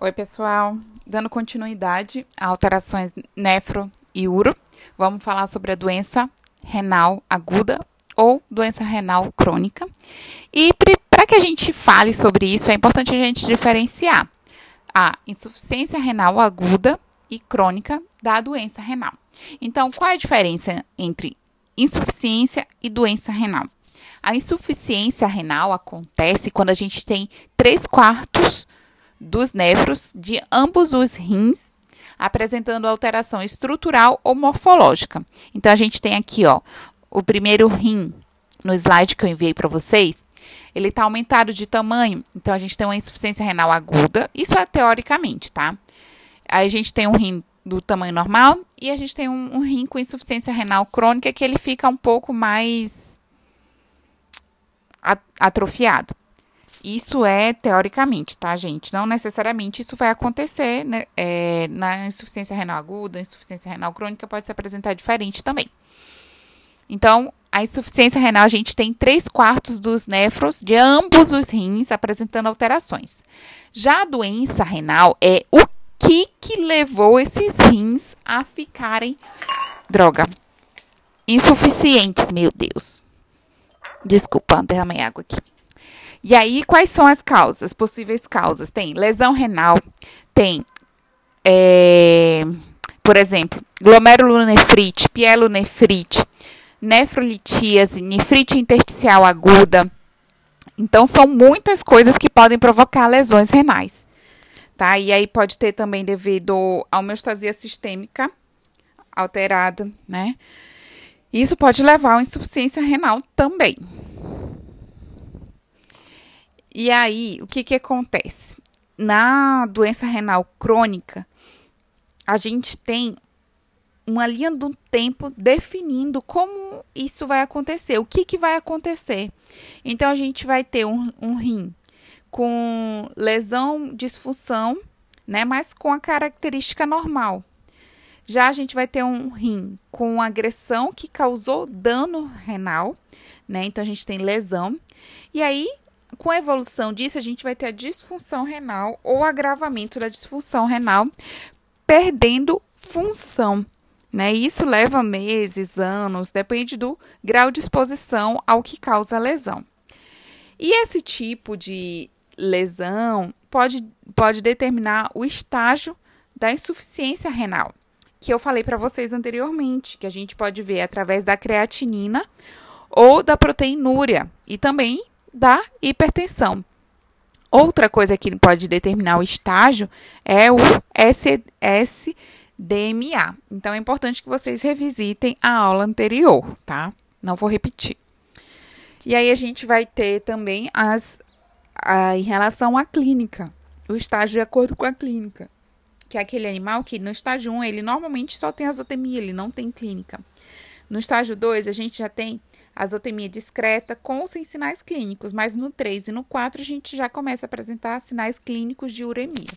Oi, pessoal. Dando continuidade a alterações nefro e uro, vamos falar sobre a doença renal aguda ou doença renal crônica. E para que a gente fale sobre isso, é importante a gente diferenciar a insuficiência renal aguda e crônica da doença renal. Então, qual é a diferença entre insuficiência e doença renal? A insuficiência renal acontece quando a gente tem 3 quartos dos nefros de ambos os rins apresentando alteração estrutural ou morfológica. Então a gente tem aqui, ó, o primeiro rim no slide que eu enviei para vocês, ele está aumentado de tamanho, então a gente tem uma insuficiência renal aguda, isso é teoricamente, tá? Aí a gente tem um rim do tamanho normal e a gente tem um, um rim com insuficiência renal crônica que ele fica um pouco mais atrofiado. Isso é teoricamente, tá, gente? Não necessariamente isso vai acontecer né? é, na insuficiência renal aguda, insuficiência renal crônica pode se apresentar diferente também. Então, a insuficiência renal, a gente tem 3 quartos dos néfros de ambos os rins apresentando alterações. Já a doença renal é o que, que levou esses rins a ficarem, droga, insuficientes, meu Deus. Desculpa, derramei água aqui. E aí, quais são as causas, possíveis causas? Tem lesão renal, tem, é, por exemplo, glomerulonefrite, pielonefrite, nefrolitíase, nefrite intersticial aguda. Então, são muitas coisas que podem provocar lesões renais. Tá? E aí pode ter também devido a homeostasia sistêmica alterada, né? Isso pode levar a insuficiência renal também. E aí, o que, que acontece? Na doença renal crônica, a gente tem uma linha do tempo definindo como isso vai acontecer, o que, que vai acontecer. Então, a gente vai ter um, um rim com lesão, disfunção, né, mas com a característica normal. Já a gente vai ter um rim com agressão que causou dano renal, né? Então a gente tem lesão. E aí com a evolução disso, a gente vai ter a disfunção renal ou agravamento da disfunção renal, perdendo função. Né? Isso leva meses, anos, depende do grau de exposição ao que causa a lesão. E esse tipo de lesão pode, pode determinar o estágio da insuficiência renal, que eu falei para vocês anteriormente, que a gente pode ver através da creatinina ou da proteinúria e também da hipertensão. Outra coisa que pode determinar o estágio é o SDMA. Então é importante que vocês revisitem a aula anterior, tá? Não vou repetir. E aí a gente vai ter também as a, em relação à clínica, o estágio de acordo com a clínica, que é aquele animal que no estágio 1 ele normalmente só tem azotemia, ele não tem clínica. No estágio 2 a gente já tem azotemia discreta com ou sem sinais clínicos, mas no 3 e no 4 a gente já começa a apresentar sinais clínicos de uremia.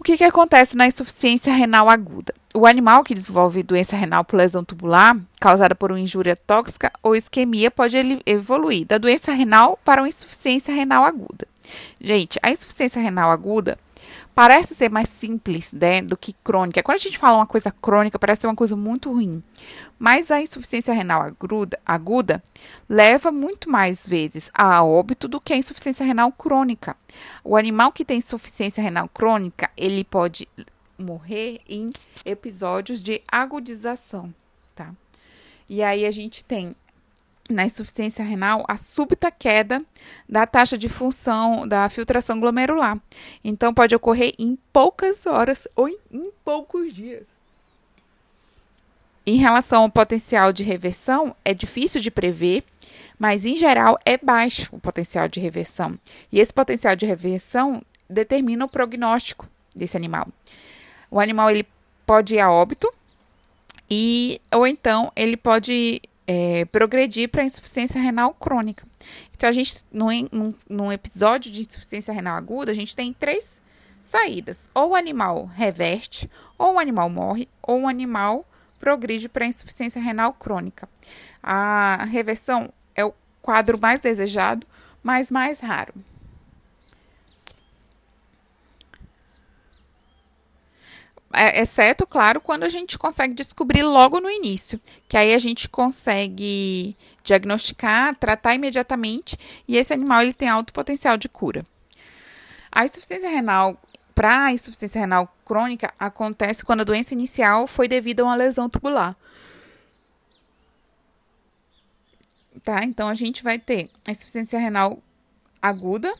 O que, que acontece na insuficiência renal aguda? O animal que desenvolve doença renal por lesão tubular, causada por uma injúria tóxica ou isquemia, pode evoluir da doença renal para uma insuficiência renal aguda. Gente, a insuficiência renal aguda parece ser mais simples né, do que crônica. Quando a gente fala uma coisa crônica, parece ser uma coisa muito ruim. Mas a insuficiência renal aguda, aguda leva muito mais vezes a óbito do que a insuficiência renal crônica. O animal que tem insuficiência renal crônica, ele pode morrer em episódios de agudização, tá? E aí a gente tem na insuficiência renal a súbita queda da taxa de função da filtração glomerular. Então, pode ocorrer em poucas horas ou em, em poucos dias. Em relação ao potencial de reversão, é difícil de prever, mas em geral é baixo o potencial de reversão. E esse potencial de reversão determina o prognóstico desse animal. O animal ele pode ir a óbito e ou então ele pode é, progredir para insuficiência renal crônica. Então, a gente, num, num episódio de insuficiência renal aguda, a gente tem três saídas. Ou o animal reverte, ou o animal morre, ou o animal progride para insuficiência renal crônica. A reversão é o quadro mais desejado, mas mais raro. Exceto, claro, quando a gente consegue descobrir logo no início, que aí a gente consegue diagnosticar, tratar imediatamente e esse animal ele tem alto potencial de cura. A insuficiência renal, para a insuficiência renal crônica, acontece quando a doença inicial foi devido a uma lesão tubular. Tá? Então a gente vai ter a insuficiência renal aguda,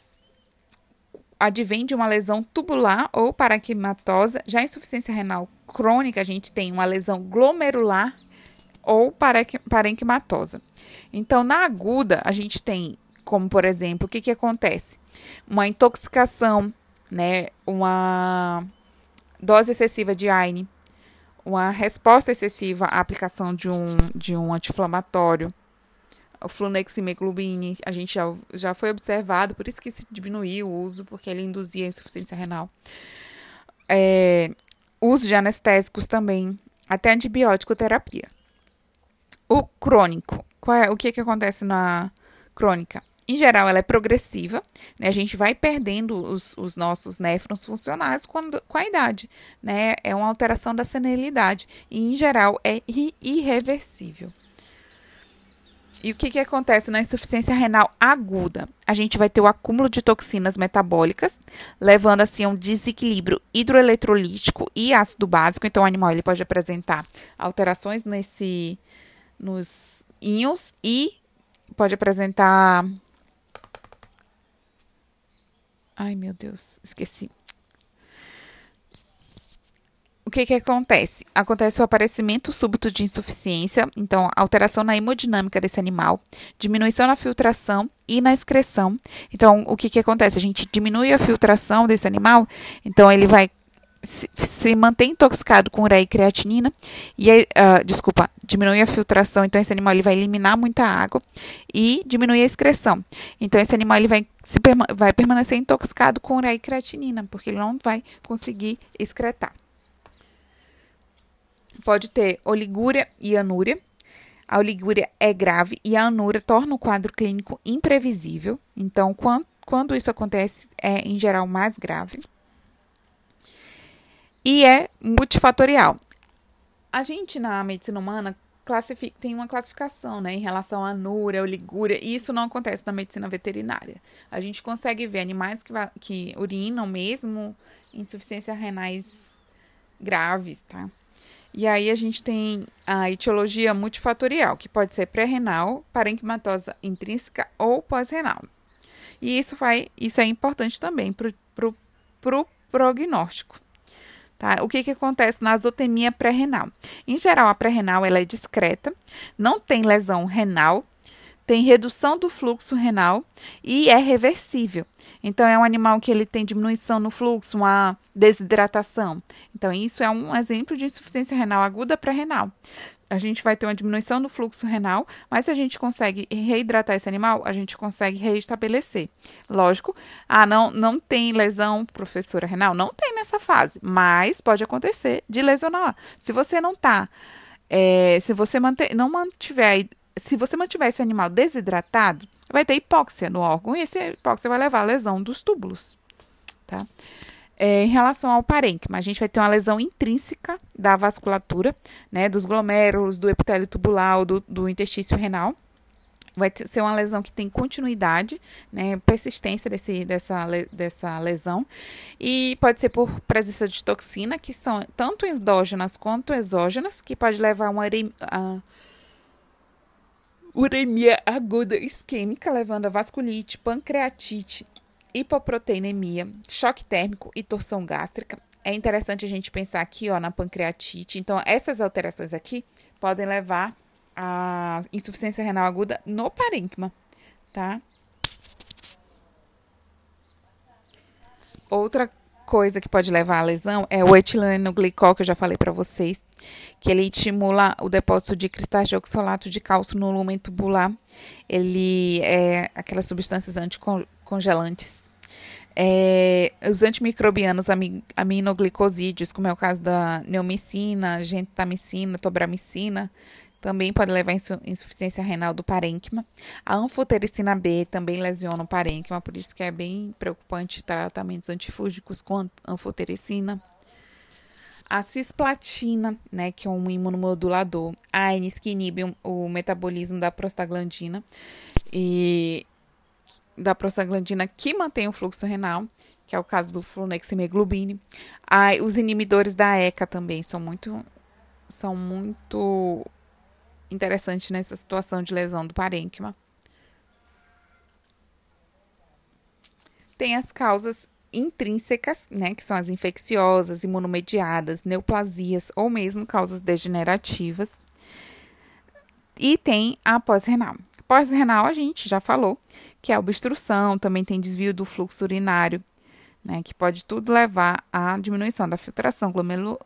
advém de uma lesão tubular ou paraquimatosa. Já insuficiência renal crônica, a gente tem uma lesão glomerular ou parenquimatosa. Então, na aguda, a gente tem, como por exemplo, o que, que acontece? Uma intoxicação, né? Uma dose excessiva de AINE, uma resposta excessiva à aplicação de um, de um anti-inflamatório, o fluneximeclubine, a gente já, já foi observado, por isso que se diminuiu o uso, porque ele induzia insuficiência renal. É, uso de anestésicos também, até antibiótico terapia. O crônico, é, o que, que acontece na crônica? Em geral, ela é progressiva, né? A gente vai perdendo os, os nossos néfrons funcionais quando, com a idade, né? É uma alteração da senilidade e, em geral, é irreversível. E o que, que acontece na insuficiência renal aguda? A gente vai ter o acúmulo de toxinas metabólicas, levando assim a um desequilíbrio hidroeletrolítico e ácido básico. Então, o animal ele pode apresentar alterações nesse, nos íons e pode apresentar. Ai, meu Deus, esqueci o que, que acontece? Acontece o aparecimento súbito de insuficiência, então alteração na hemodinâmica desse animal, diminuição na filtração e na excreção. Então, o que, que acontece? A gente diminui a filtração desse animal, então ele vai se, se mantém intoxicado com ureia e creatinina e uh, desculpa, diminui a filtração, então esse animal ele vai eliminar muita água e diminuir a excreção. Então esse animal ele vai se vai permanecer intoxicado com ureia e creatinina, porque ele não vai conseguir excretar pode ter oligúria e anúria. A oligúria é grave e a anúria torna o quadro clínico imprevisível. Então, quando, quando isso acontece, é em geral mais grave. E é multifatorial. A gente na medicina humana tem uma classificação né, em relação à anúria, oligúria, e isso não acontece na medicina veterinária. A gente consegue ver animais que, que urinam mesmo insuficiência renais graves, tá? E aí a gente tem a etiologia multifatorial, que pode ser pré-renal, parenquimatosa intrínseca ou pós-renal. E isso, vai, isso é importante também para o pro prognóstico. Tá? O que, que acontece na azotemia pré-renal? Em geral, a pré-renal ela é discreta, não tem lesão renal, tem redução do fluxo renal e é reversível. Então é um animal que ele tem diminuição no fluxo, uma desidratação. Então isso é um exemplo de insuficiência renal aguda pré-renal. A gente vai ter uma diminuição no fluxo renal, mas se a gente consegue reidratar esse animal, a gente consegue reestabelecer. Lógico, ah, não, não tem lesão, professora renal? Não tem nessa fase, mas pode acontecer de lesionar. Se você não tá, é, se você manter, não mantiver se você mantiver esse animal desidratado, vai ter hipóxia no órgão e essa hipóxia vai levar à lesão dos túbulos. Tá? É, em relação ao parênquima, a gente vai ter uma lesão intrínseca da vasculatura, né, dos glomérulos, do epitélio tubular, do, do intestício renal. Vai ser uma lesão que tem continuidade, né, persistência desse, dessa, dessa lesão. E pode ser por presença de toxina, que são tanto endógenas quanto exógenas, que pode levar a uma, a, uremia aguda isquêmica, levando a vasculite, pancreatite, hipoproteinemia, choque térmico e torção gástrica. É interessante a gente pensar aqui ó, na pancreatite. Então, essas alterações aqui podem levar a insuficiência renal aguda no parênquima, tá? Outra coisa que pode levar à lesão é o etilenoglicol, que eu já falei para vocês, que ele estimula o depósito de cristais de oxalato de cálcio no lumen tubular. Ele é aquelas substâncias anticongelantes. É, os antimicrobianos aminoglicosídeos, como é o caso da neomicina, gentamicina, tobramicina, também pode levar a insuficiência renal do parênquima. A anfotericina B também lesiona o parênquima, por isso que é bem preocupante tratamentos antifúngicos com anfotericina. A cisplatina, né, que é um imunomodulador, AINES, que inibe o metabolismo da prostaglandina e da prostaglandina que mantém o fluxo renal, que é o caso do flunexameglobine. Ah, os inibidores da ECA também são muito são muito interessantes nessa situação de lesão do parênquima. Tem as causas intrínsecas, né, que são as infecciosas, imunomediadas, neoplasias ou mesmo causas degenerativas. E tem a pós-renal. Pós-renal a gente já falou que é obstrução, também tem desvio do fluxo urinário, né, que pode tudo levar à diminuição da filtração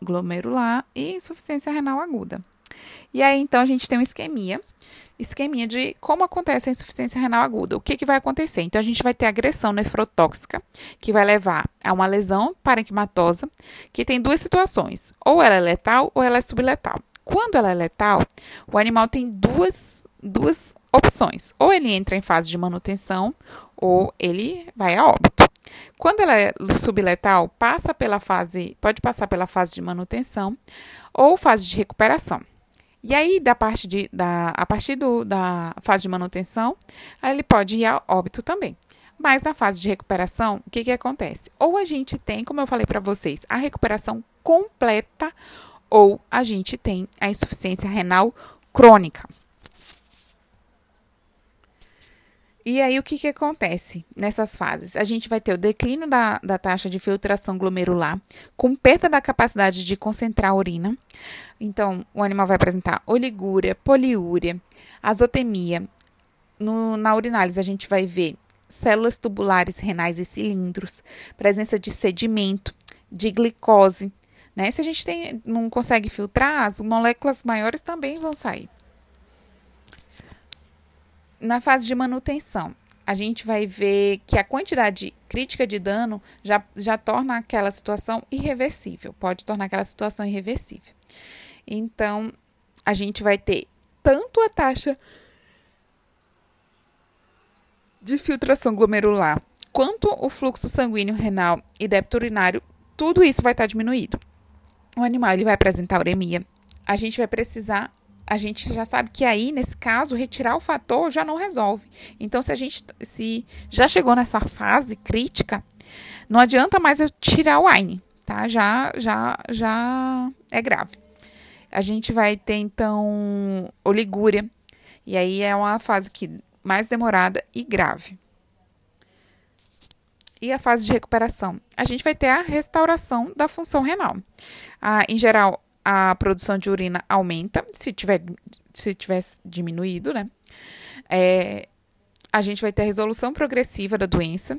glomerular e insuficiência renal aguda. E aí, então, a gente tem um esquemia, esquemia de como acontece a insuficiência renal aguda. O que, que vai acontecer? Então, a gente vai ter agressão nefrotóxica, que vai levar a uma lesão parenquimatosa, que tem duas situações. Ou ela é letal ou ela é subletal. Quando ela é letal, o animal tem duas, duas opções. Ou ele entra em fase de manutenção, ou ele vai a óbito. Quando ela é subletal, passa pela fase, pode passar pela fase de manutenção ou fase de recuperação. E aí, da parte de, da, a partir do, da fase de manutenção, ele pode ir a óbito também. Mas na fase de recuperação, o que, que acontece? Ou a gente tem, como eu falei para vocês, a recuperação completa, ou a gente tem a insuficiência renal crônica. E aí, o que, que acontece nessas fases? A gente vai ter o declínio da, da taxa de filtração glomerular, com perda da capacidade de concentrar a urina. Então, o animal vai apresentar oligúria, poliúria, azotemia. No, na urinálise, a gente vai ver células tubulares renais e cilindros, presença de sedimento, de glicose. Né? Se a gente tem, não consegue filtrar, as moléculas maiores também vão sair na fase de manutenção, a gente vai ver que a quantidade crítica de dano já, já torna aquela situação irreversível, pode tornar aquela situação irreversível. Então, a gente vai ter tanto a taxa de filtração glomerular quanto o fluxo sanguíneo renal e débito urinário, tudo isso vai estar diminuído. O animal ele vai apresentar uremia. A gente vai precisar a gente já sabe que aí, nesse caso, retirar o fator já não resolve. Então, se a gente se já chegou nessa fase crítica, não adianta mais eu tirar o AINE, tá? Já, já, já é grave. A gente vai ter, então, oligúria. E aí é uma fase que mais demorada e grave. E a fase de recuperação? A gente vai ter a restauração da função renal. Ah, em geral, a produção de urina aumenta, se tiver, se tiver diminuído, né? É, a gente vai ter a resolução progressiva da doença.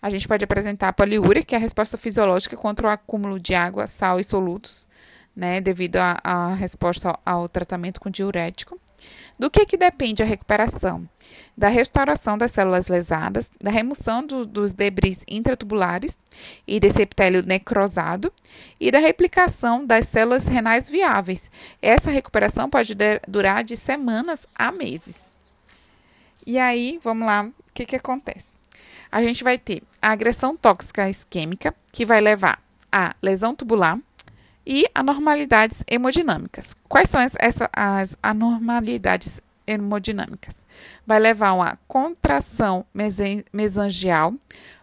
A gente pode apresentar a poliúria, que é a resposta fisiológica contra o acúmulo de água, sal e solutos, né? Devido à resposta ao, ao tratamento com diurético. Do que, que depende a recuperação? Da restauração das células lesadas, da remoção do, dos debris intratubulares e desse epitélio necrosado e da replicação das células renais viáveis. Essa recuperação pode durar de semanas a meses. E aí, vamos lá, o que, que acontece? A gente vai ter a agressão tóxica isquêmica, que vai levar a lesão tubular, e anormalidades hemodinâmicas. Quais são as, essa, as anormalidades hemodinâmicas? Vai levar a uma contração mesangial,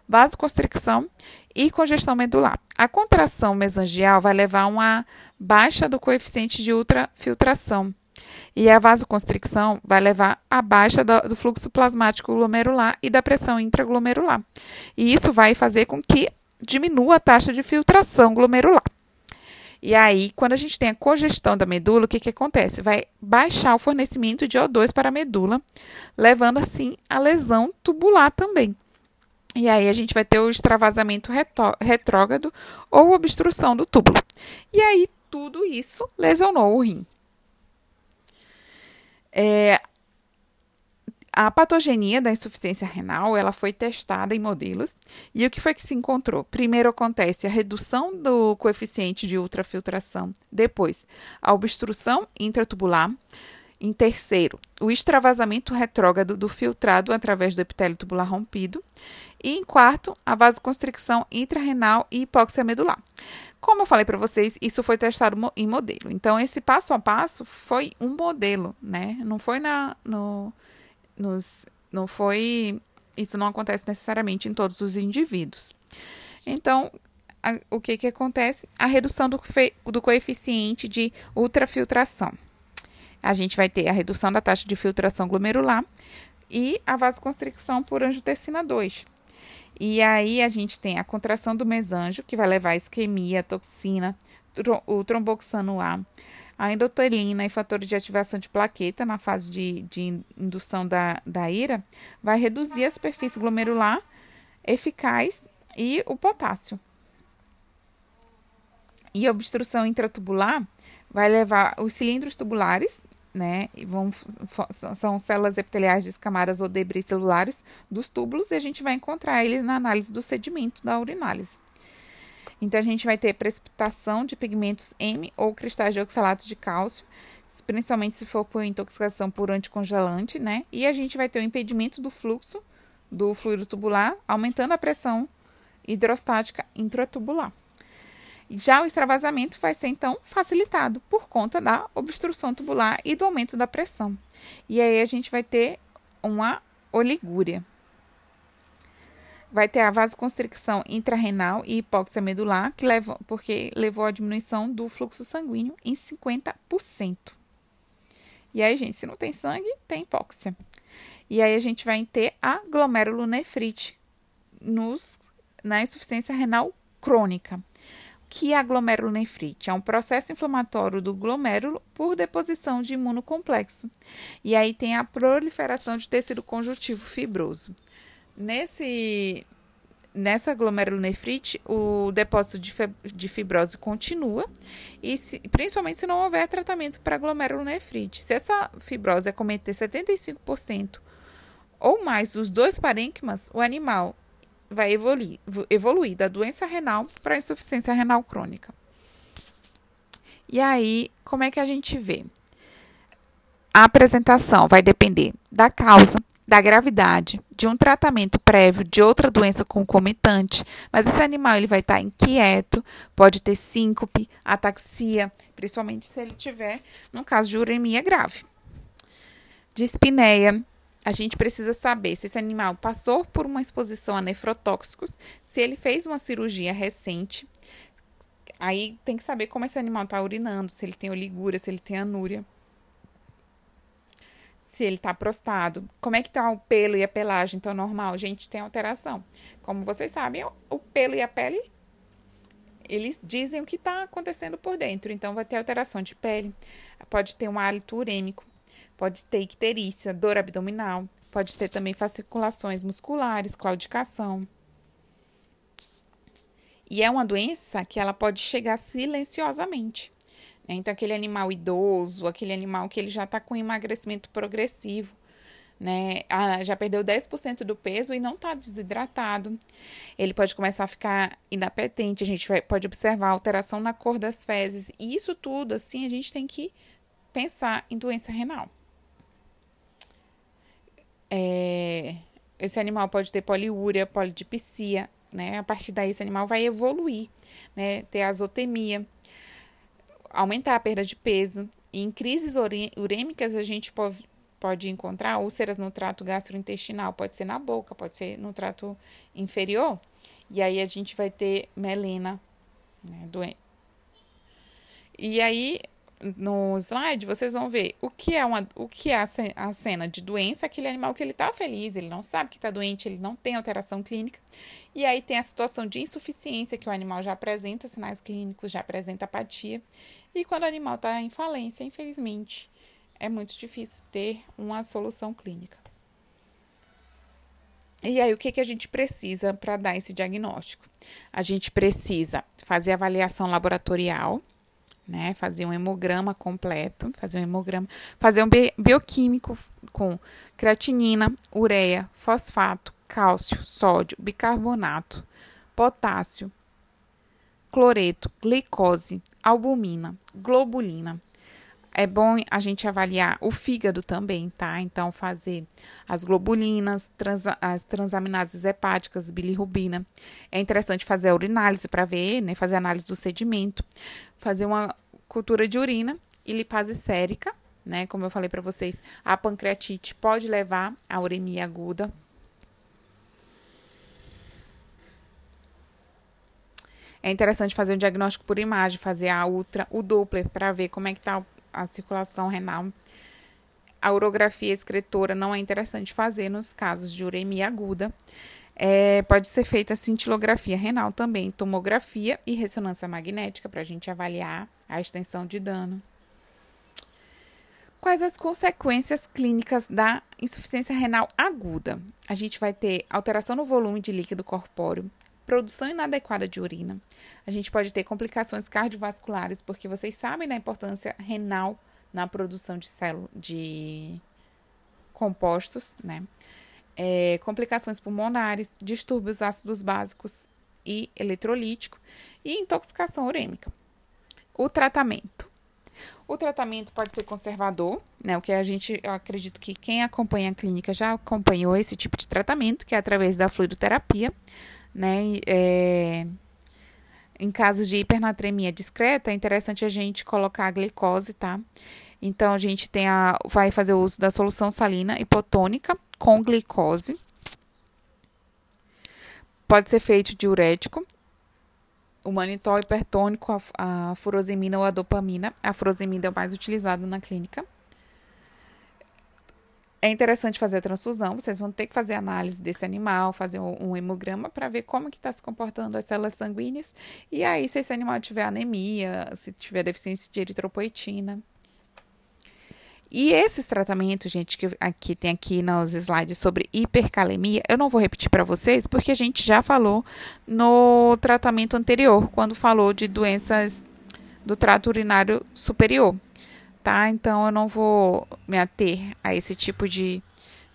vasoconstricção e congestão medular. A contração mesangial vai levar a uma baixa do coeficiente de ultrafiltração. E a vasoconstricção vai levar a baixa do fluxo plasmático glomerular e da pressão intraglomerular. E isso vai fazer com que diminua a taxa de filtração glomerular. E aí, quando a gente tem a congestão da medula, o que, que acontece? Vai baixar o fornecimento de O2 para a medula, levando assim a lesão tubular também. E aí a gente vai ter o extravasamento retrógrado ou obstrução do túbulo. E aí tudo isso lesionou o rim. É, a patogenia da insuficiência renal ela foi testada em modelos e o que foi que se encontrou? Primeiro acontece a redução do coeficiente de ultrafiltração, depois a obstrução intratubular Em terceiro, o extravasamento retrógrado do filtrado através do epitélio tubular rompido. E em quarto, a vasoconstricção intrarrenal e hipóxia medular. Como eu falei para vocês, isso foi testado em modelo. Então, esse passo a passo foi um modelo, né? Não foi na, no, nos, não foi, isso não acontece necessariamente em todos os indivíduos. Então, a, o que que acontece? A redução do, do coeficiente de ultrafiltração a gente vai ter a redução da taxa de filtração glomerular e a vasoconstricção por angiotensina 2. E aí a gente tem a contração do mesanjo, que vai levar a isquemia, a toxina, o tromboxano A, a endothelina e fatores de ativação de plaqueta na fase de, de indução da, da ira, vai reduzir a superfície glomerular eficaz e o potássio. E a obstrução intratubular vai levar os cilindros tubulares né? Vão, são células epiteliais descamadas ou debris celulares dos túbulos e a gente vai encontrar eles na análise do sedimento da urinálise. Então, a gente vai ter precipitação de pigmentos M ou cristais de oxalato de cálcio, principalmente se for por intoxicação por anticongelante, né? E a gente vai ter o impedimento do fluxo do fluido tubular, aumentando a pressão hidrostática intratubular. Já o extravasamento vai ser então facilitado por conta da obstrução tubular e do aumento da pressão. E aí a gente vai ter uma oligúria. Vai ter a vasoconstricção intrarrenal e hipóxia medular, que levou, porque levou à diminuição do fluxo sanguíneo em 50%. E aí, gente, se não tem sangue, tem hipóxia. E aí a gente vai ter a glomerulonefrite nos, na insuficiência renal crônica que é a glomerulonefrite? É um processo inflamatório do glomérulo por deposição de imunocomplexo. E aí tem a proliferação de tecido conjuntivo fibroso. Nesse, nessa glomerulonefrite, o depósito de, fibrose continua, e se, principalmente se não houver tratamento para glomerulonefrite. Se essa fibrose acometer 75% ou mais dos dois parênquimas, o animal vai evoluir, evoluir da doença renal para a insuficiência renal crônica. E aí, como é que a gente vê? A apresentação vai depender da causa, da gravidade, de um tratamento prévio de outra doença concomitante, mas esse animal ele vai estar inquieto, pode ter síncope, ataxia, principalmente se ele tiver, no caso de uremia grave. Dispneia, a gente precisa saber se esse animal passou por uma exposição a nefrotóxicos, se ele fez uma cirurgia recente. Aí tem que saber como esse animal está urinando, se ele tem oligúria, se ele tem anúria, se ele está prostado, como é que está o pelo e a pelagem, então normal, gente, tem alteração. Como vocês sabem, o pelo e a pele, eles dizem o que está acontecendo por dentro, então vai ter alteração de pele, pode ter um hálito urêmico, Pode ter icterícia, dor abdominal, pode ter também fasciculações musculares, claudicação. E é uma doença que ela pode chegar silenciosamente. Então, aquele animal idoso, aquele animal que ele já está com emagrecimento progressivo, né? Ah, já perdeu 10% do peso e não está desidratado. Ele pode começar a ficar inapetente, a gente vai, pode observar alteração na cor das fezes. E isso tudo, assim, a gente tem que pensar em doença renal. É, esse animal pode ter poliúria, polidipsia, né? A partir daí, esse animal vai evoluir, né? Ter azotemia, aumentar a perda de peso. Em crises urêmicas, a gente pode, pode encontrar úlceras no trato gastrointestinal, pode ser na boca, pode ser no trato inferior. E aí a gente vai ter melena, né? Doen e aí no slide, vocês vão ver o que é, uma, o que é a cena de doença, aquele animal que ele está feliz, ele não sabe que está doente, ele não tem alteração clínica. E aí tem a situação de insuficiência, que o animal já apresenta sinais clínicos, já apresenta apatia. E quando o animal está em falência, infelizmente, é muito difícil ter uma solução clínica. E aí, o que, que a gente precisa para dar esse diagnóstico? A gente precisa fazer avaliação laboratorial né? Fazer um hemograma completo, fazer um hemograma, fazer um bioquímico com creatinina, ureia, fosfato, cálcio, sódio, bicarbonato, potássio, cloreto, glicose, albumina, globulina. É bom a gente avaliar o fígado também, tá? Então, fazer as globulinas, as transaminases hepáticas, bilirrubina. É interessante fazer a urinálise para ver, né? Fazer análise do sedimento. Fazer uma cultura de urina e lipase sérica, né? Como eu falei para vocês, a pancreatite pode levar a uremia aguda. É interessante fazer um diagnóstico por imagem, fazer a ultra, o Doppler para ver como é que está a circulação renal. A urografia excretora não é interessante fazer nos casos de uremia aguda. É, pode ser feita a cintilografia renal também, tomografia e ressonância magnética para a gente avaliar a extensão de dano. Quais as consequências clínicas da insuficiência renal aguda? A gente vai ter alteração no volume de líquido corpóreo, produção inadequada de urina. A gente pode ter complicações cardiovasculares, porque vocês sabem da importância renal na produção de de compostos, né? É, complicações pulmonares, distúrbios ácidos básicos e eletrolítico e intoxicação urêmica. O tratamento. O tratamento pode ser conservador, né? O que a gente, eu acredito que quem acompanha a clínica já acompanhou esse tipo de tratamento, que é através da fluidoterapia, né? É, em casos de hipernatremia discreta, é interessante a gente colocar a glicose, tá? Então, a gente tem a, vai fazer o uso da solução salina hipotônica com glicose. Pode ser feito diurético o manitol hipertônico, a, a furosemina ou a dopamina. A furosemina é o mais utilizado na clínica. É interessante fazer a transfusão, vocês vão ter que fazer análise desse animal, fazer um, um hemograma para ver como que está se comportando as células sanguíneas. E aí, se esse animal tiver anemia, se tiver deficiência de eritropoetina. E esses tratamentos, gente, que aqui tem aqui nos slides sobre hipercalemia, eu não vou repetir para vocês, porque a gente já falou no tratamento anterior, quando falou de doenças do trato urinário superior, tá? Então eu não vou me ater a esse tipo de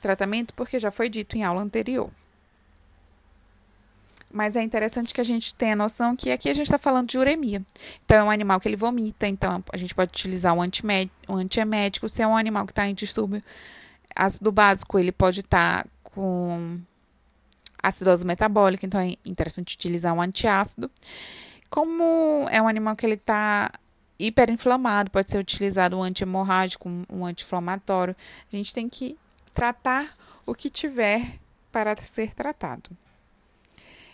tratamento, porque já foi dito em aula anterior. Mas é interessante que a gente tenha noção que aqui a gente está falando de uremia. Então, é um animal que ele vomita, então a gente pode utilizar o, o antiemético. Se é um animal que está em distúrbio ácido básico, ele pode estar tá com acidose metabólica, então é interessante utilizar um antiácido. Como é um animal que ele está hiperinflamado, pode ser utilizado um antihemorrágico, um anti-inflamatório. A gente tem que tratar o que tiver para ser tratado.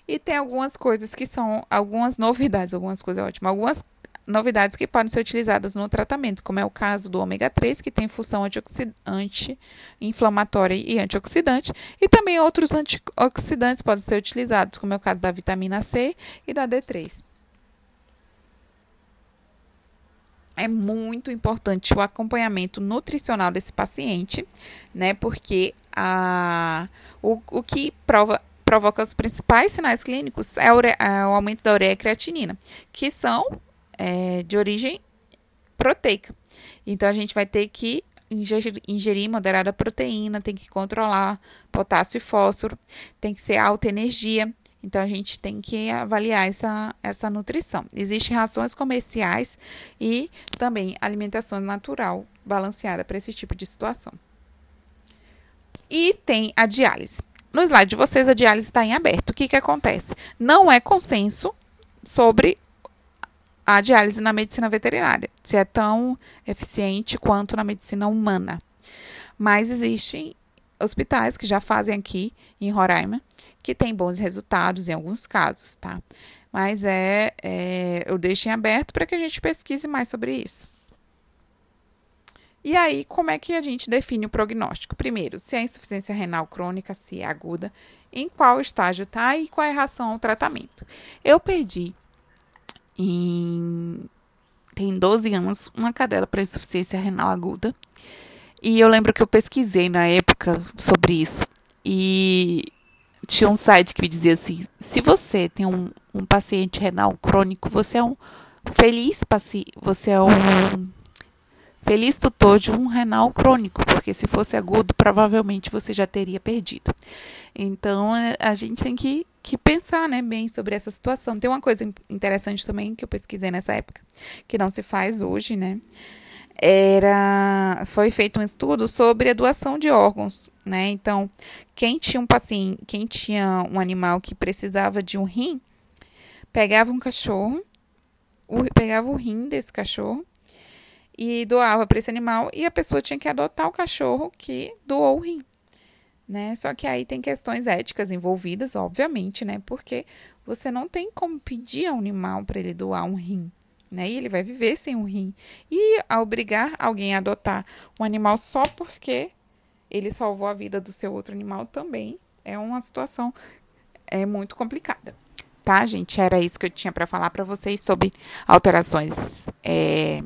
E tem algumas coisas que são algumas novidades, algumas coisas ótimas, algumas novidades que podem ser utilizadas no tratamento, como é o caso do ômega 3, que tem função anti-inflamatória e antioxidante, e também outros antioxidantes podem ser utilizados, como é o caso da vitamina C e da D3. É muito importante o acompanhamento nutricional desse paciente, né? Porque a, o, o que prova provoca os principais sinais clínicos é, é o aumento da ureia e creatinina, que são é, de origem proteica. Então, a gente vai ter que ingerir, ingerir moderada proteína, tem que controlar potássio e fósforo, tem que ser alta energia. Então, a gente tem que avaliar essa, essa nutrição. Existem rações comerciais e também alimentação natural balanceada para esse tipo de situação. E tem a diálise. No slide de vocês, a diálise está em aberto. O que, que acontece? Não é consenso sobre a diálise na medicina veterinária, se é tão eficiente quanto na medicina humana. Mas existem hospitais que já fazem aqui em Roraima, que têm bons resultados em alguns casos, tá? Mas é, é eu deixo em aberto para que a gente pesquise mais sobre isso. E aí, como é que a gente define o prognóstico? Primeiro, se é insuficiência renal crônica, se é aguda, em qual estágio está e qual é a reação ao tratamento. Eu perdi em tem 12 anos uma cadela para insuficiência renal aguda. E eu lembro que eu pesquisei na época sobre isso. E tinha um site que me dizia assim: se você tem um, um paciente renal crônico, você é um feliz paciente, você é um Feliz tutor de um renal crônico, porque se fosse agudo, provavelmente você já teria perdido. Então, é, a gente tem que, que pensar né, bem sobre essa situação. Tem uma coisa interessante também que eu pesquisei nessa época, que não se faz hoje, né? Era foi feito um estudo sobre a doação de órgãos, né? Então, quem tinha um paciente, quem tinha um animal que precisava de um rim, pegava um cachorro, o, pegava o rim desse cachorro e doava para esse animal e a pessoa tinha que adotar o cachorro que doou o rim. Né? Só que aí tem questões éticas envolvidas, obviamente, né? Porque você não tem como pedir ao animal para ele doar um rim né? E ele vai viver sem um rim. E a obrigar alguém a adotar um animal só porque ele salvou a vida do seu outro animal também é uma situação é muito complicada. Tá, gente? Era isso que eu tinha para falar para vocês sobre alterações é,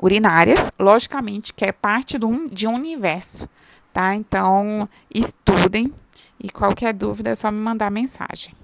urinárias. Logicamente que é parte do, de um universo, tá? Então, estudem e qualquer dúvida é só me mandar mensagem.